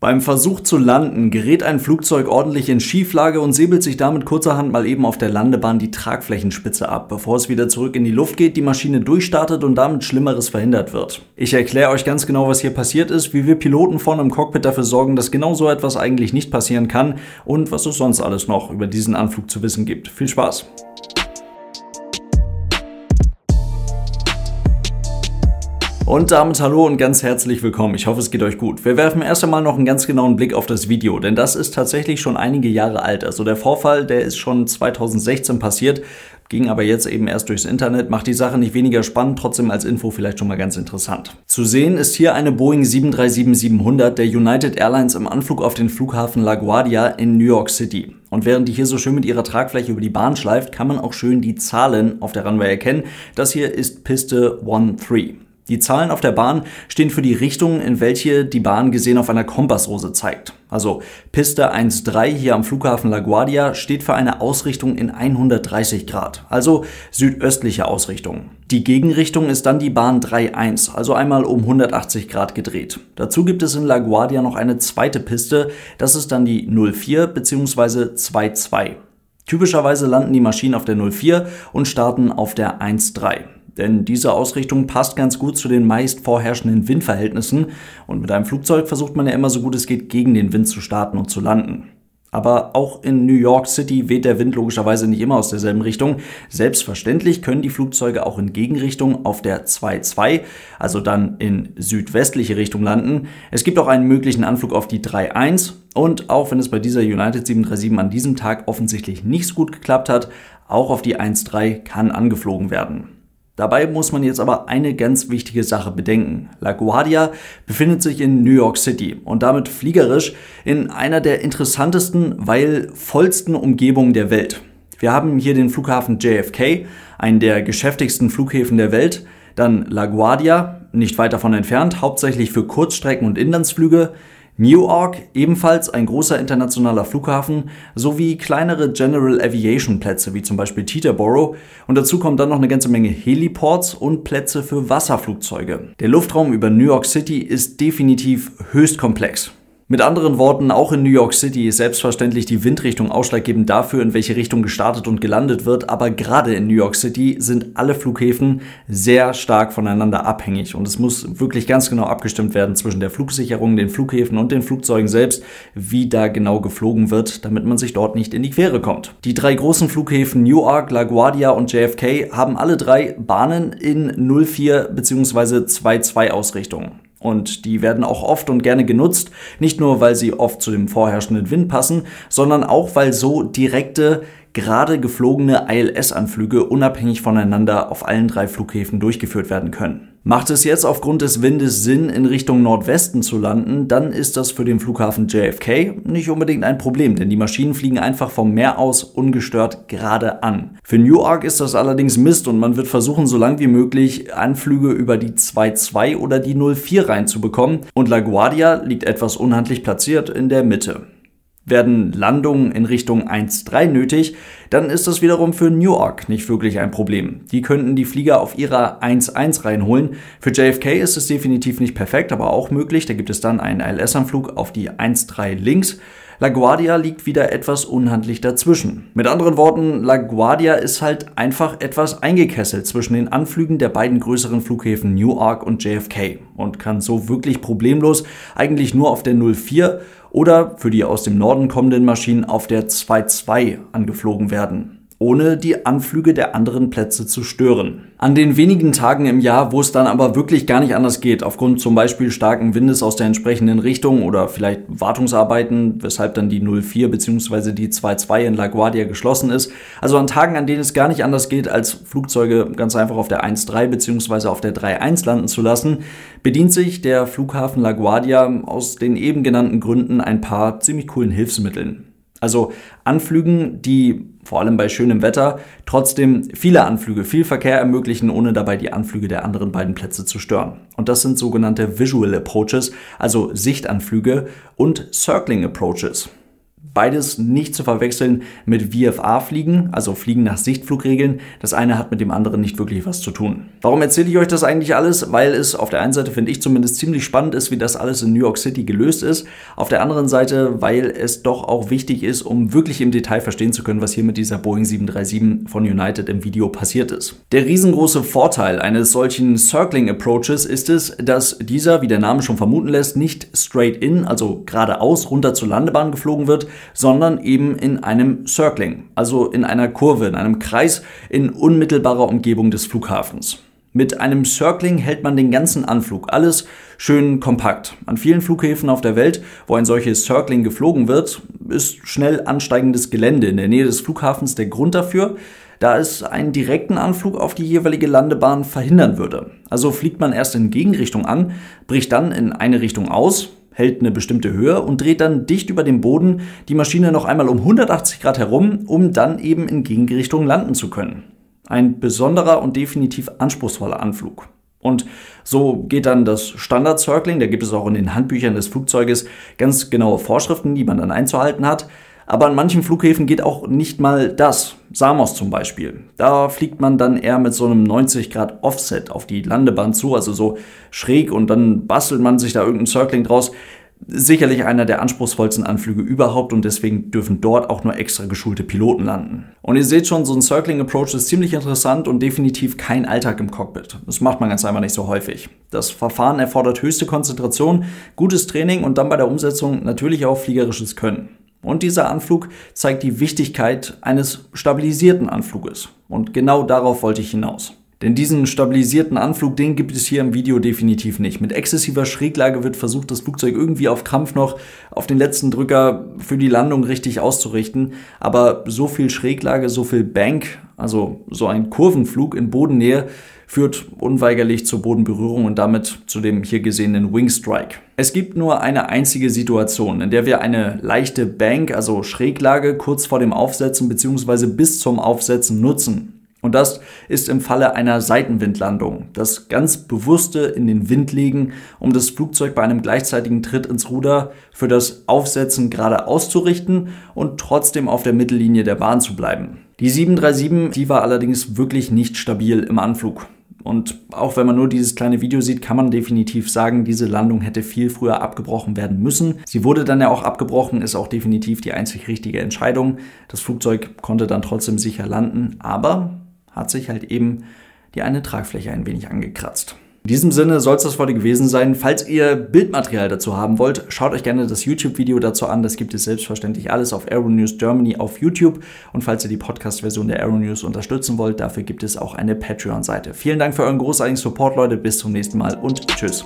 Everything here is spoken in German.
Beim Versuch zu landen gerät ein Flugzeug ordentlich in Schieflage und säbelt sich damit kurzerhand mal eben auf der Landebahn die Tragflächenspitze ab, bevor es wieder zurück in die Luft geht, die Maschine durchstartet und damit Schlimmeres verhindert wird. Ich erkläre euch ganz genau, was hier passiert ist, wie wir Piloten vorne im Cockpit dafür sorgen, dass genau so etwas eigentlich nicht passieren kann und was es sonst alles noch über diesen Anflug zu wissen gibt. Viel Spaß! Und damit hallo und ganz herzlich willkommen. Ich hoffe, es geht euch gut. Wir werfen erst einmal noch einen ganz genauen Blick auf das Video, denn das ist tatsächlich schon einige Jahre alt. Also der Vorfall, der ist schon 2016 passiert, ging aber jetzt eben erst durchs Internet, macht die Sache nicht weniger spannend, trotzdem als Info vielleicht schon mal ganz interessant. Zu sehen ist hier eine Boeing 737-700 der United Airlines im Anflug auf den Flughafen LaGuardia in New York City. Und während die hier so schön mit ihrer Tragfläche über die Bahn schleift, kann man auch schön die Zahlen auf der Runway erkennen. Das hier ist Piste 13. Die Zahlen auf der Bahn stehen für die Richtung, in welche die Bahn gesehen auf einer Kompassrose zeigt. Also Piste 1.3 hier am Flughafen LaGuardia steht für eine Ausrichtung in 130 Grad, also südöstliche Ausrichtung. Die Gegenrichtung ist dann die Bahn 3.1, also einmal um 180 Grad gedreht. Dazu gibt es in LaGuardia noch eine zweite Piste, das ist dann die 04 bzw. 2.2. Typischerweise landen die Maschinen auf der 04 und starten auf der 1.3 denn diese Ausrichtung passt ganz gut zu den meist vorherrschenden Windverhältnissen und mit einem Flugzeug versucht man ja immer so gut es geht gegen den Wind zu starten und zu landen. Aber auch in New York City weht der Wind logischerweise nicht immer aus derselben Richtung. Selbstverständlich können die Flugzeuge auch in Gegenrichtung auf der 2-2, also dann in südwestliche Richtung landen. Es gibt auch einen möglichen Anflug auf die 3-1 und auch wenn es bei dieser United 737 an diesem Tag offensichtlich nicht so gut geklappt hat, auch auf die 1-3 kann angeflogen werden. Dabei muss man jetzt aber eine ganz wichtige Sache bedenken. LaGuardia befindet sich in New York City und damit fliegerisch in einer der interessantesten, weil vollsten Umgebungen der Welt. Wir haben hier den Flughafen JFK, einen der geschäftigsten Flughäfen der Welt, dann LaGuardia, nicht weit davon entfernt, hauptsächlich für Kurzstrecken und Inlandsflüge, Newark, ebenfalls ein großer internationaler Flughafen, sowie kleinere General Aviation Plätze wie zum Beispiel Teterboro und dazu kommt dann noch eine ganze Menge Heliports und Plätze für Wasserflugzeuge. Der Luftraum über New York City ist definitiv höchst komplex. Mit anderen Worten, auch in New York City ist selbstverständlich die Windrichtung ausschlaggebend dafür, in welche Richtung gestartet und gelandet wird, aber gerade in New York City sind alle Flughäfen sehr stark voneinander abhängig und es muss wirklich ganz genau abgestimmt werden zwischen der Flugsicherung, den Flughäfen und den Flugzeugen selbst, wie da genau geflogen wird, damit man sich dort nicht in die Quere kommt. Die drei großen Flughäfen Newark, LaGuardia und JFK haben alle drei Bahnen in 04 bzw. 22 Ausrichtungen. Und die werden auch oft und gerne genutzt, nicht nur weil sie oft zu dem vorherrschenden Wind passen, sondern auch weil so direkte gerade geflogene ILS-Anflüge unabhängig voneinander auf allen drei Flughäfen durchgeführt werden können. Macht es jetzt aufgrund des Windes Sinn, in Richtung Nordwesten zu landen, dann ist das für den Flughafen JFK nicht unbedingt ein Problem, denn die Maschinen fliegen einfach vom Meer aus ungestört gerade an. Für Newark ist das allerdings Mist und man wird versuchen, so lang wie möglich Anflüge über die 2.2 oder die 04 reinzubekommen und LaGuardia liegt etwas unhandlich platziert in der Mitte. Werden Landungen in Richtung 1-3 nötig, dann ist das wiederum für Newark nicht wirklich ein Problem. Die könnten die Flieger auf ihrer 1-1 reinholen. Für JFK ist es definitiv nicht perfekt, aber auch möglich. Da gibt es dann einen ILS-Anflug auf die 1-3 links. LaGuardia liegt wieder etwas unhandlich dazwischen. Mit anderen Worten, LaGuardia ist halt einfach etwas eingekesselt zwischen den Anflügen der beiden größeren Flughäfen Newark und JFK und kann so wirklich problemlos eigentlich nur auf der 04 oder für die aus dem Norden kommenden Maschinen auf der 2-2 angeflogen werden ohne die Anflüge der anderen Plätze zu stören. An den wenigen Tagen im Jahr, wo es dann aber wirklich gar nicht anders geht, aufgrund zum Beispiel starken Windes aus der entsprechenden Richtung oder vielleicht Wartungsarbeiten, weshalb dann die 04 bzw. die 22 in LaGuardia geschlossen ist, also an Tagen, an denen es gar nicht anders geht, als Flugzeuge ganz einfach auf der 13 bzw. auf der 31 landen zu lassen, bedient sich der Flughafen LaGuardia aus den eben genannten Gründen ein paar ziemlich coolen Hilfsmitteln. Also Anflügen, die vor allem bei schönem Wetter trotzdem viele Anflüge, viel Verkehr ermöglichen, ohne dabei die Anflüge der anderen beiden Plätze zu stören. Und das sind sogenannte Visual Approaches, also Sichtanflüge und Circling Approaches. Beides nicht zu verwechseln mit VFA-Fliegen, also Fliegen nach Sichtflugregeln. Das eine hat mit dem anderen nicht wirklich was zu tun. Warum erzähle ich euch das eigentlich alles? Weil es auf der einen Seite, finde ich zumindest, ziemlich spannend ist, wie das alles in New York City gelöst ist. Auf der anderen Seite, weil es doch auch wichtig ist, um wirklich im Detail verstehen zu können, was hier mit dieser Boeing 737 von United im Video passiert ist. Der riesengroße Vorteil eines solchen Circling Approaches ist es, dass dieser, wie der Name schon vermuten lässt, nicht straight in, also geradeaus runter zur Landebahn geflogen wird, sondern eben in einem Circling, also in einer Kurve, in einem Kreis in unmittelbarer Umgebung des Flughafens. Mit einem Circling hält man den ganzen Anflug, alles schön kompakt. An vielen Flughäfen auf der Welt, wo ein solches Circling geflogen wird, ist schnell ansteigendes Gelände in der Nähe des Flughafens der Grund dafür, da es einen direkten Anflug auf die jeweilige Landebahn verhindern würde. Also fliegt man erst in Gegenrichtung an, bricht dann in eine Richtung aus, hält eine bestimmte Höhe und dreht dann dicht über dem Boden die Maschine noch einmal um 180 Grad herum, um dann eben in Gegenrichtung landen zu können. Ein besonderer und definitiv anspruchsvoller Anflug. Und so geht dann das Standard Circling, da gibt es auch in den Handbüchern des Flugzeuges ganz genaue Vorschriften, die man dann einzuhalten hat. Aber an manchen Flughäfen geht auch nicht mal das. Samos zum Beispiel. Da fliegt man dann eher mit so einem 90 Grad Offset auf die Landebahn zu, also so schräg und dann bastelt man sich da irgendein Circling draus. Sicherlich einer der anspruchsvollsten Anflüge überhaupt und deswegen dürfen dort auch nur extra geschulte Piloten landen. Und ihr seht schon, so ein Circling Approach ist ziemlich interessant und definitiv kein Alltag im Cockpit. Das macht man ganz einfach nicht so häufig. Das Verfahren erfordert höchste Konzentration, gutes Training und dann bei der Umsetzung natürlich auch fliegerisches Können. Und dieser Anflug zeigt die Wichtigkeit eines stabilisierten Anfluges. Und genau darauf wollte ich hinaus. Denn diesen stabilisierten Anflug, den gibt es hier im Video definitiv nicht. Mit exzessiver Schräglage wird versucht, das Flugzeug irgendwie auf Krampf noch auf den letzten Drücker für die Landung richtig auszurichten. Aber so viel Schräglage, so viel Bank, also so ein Kurvenflug in Bodennähe, führt unweigerlich zur Bodenberührung und damit zu dem hier gesehenen Wingstrike. Es gibt nur eine einzige Situation, in der wir eine leichte Bank, also Schräglage, kurz vor dem Aufsetzen bzw. bis zum Aufsetzen nutzen. Und das ist im Falle einer Seitenwindlandung. Das ganz bewusste in den Wind legen, um das Flugzeug bei einem gleichzeitigen Tritt ins Ruder für das Aufsetzen gerade auszurichten und trotzdem auf der Mittellinie der Bahn zu bleiben. Die 737, die war allerdings wirklich nicht stabil im Anflug. Und auch wenn man nur dieses kleine Video sieht, kann man definitiv sagen, diese Landung hätte viel früher abgebrochen werden müssen. Sie wurde dann ja auch abgebrochen, ist auch definitiv die einzig richtige Entscheidung. Das Flugzeug konnte dann trotzdem sicher landen, aber hat sich halt eben die eine Tragfläche ein wenig angekratzt. In diesem Sinne soll es das heute gewesen sein. Falls ihr Bildmaterial dazu haben wollt, schaut euch gerne das YouTube-Video dazu an. Das gibt es selbstverständlich alles auf Aeronews Germany auf YouTube. Und falls ihr die Podcast-Version der Aeronews unterstützen wollt, dafür gibt es auch eine Patreon-Seite. Vielen Dank für euren großartigen Support, Leute. Bis zum nächsten Mal und tschüss.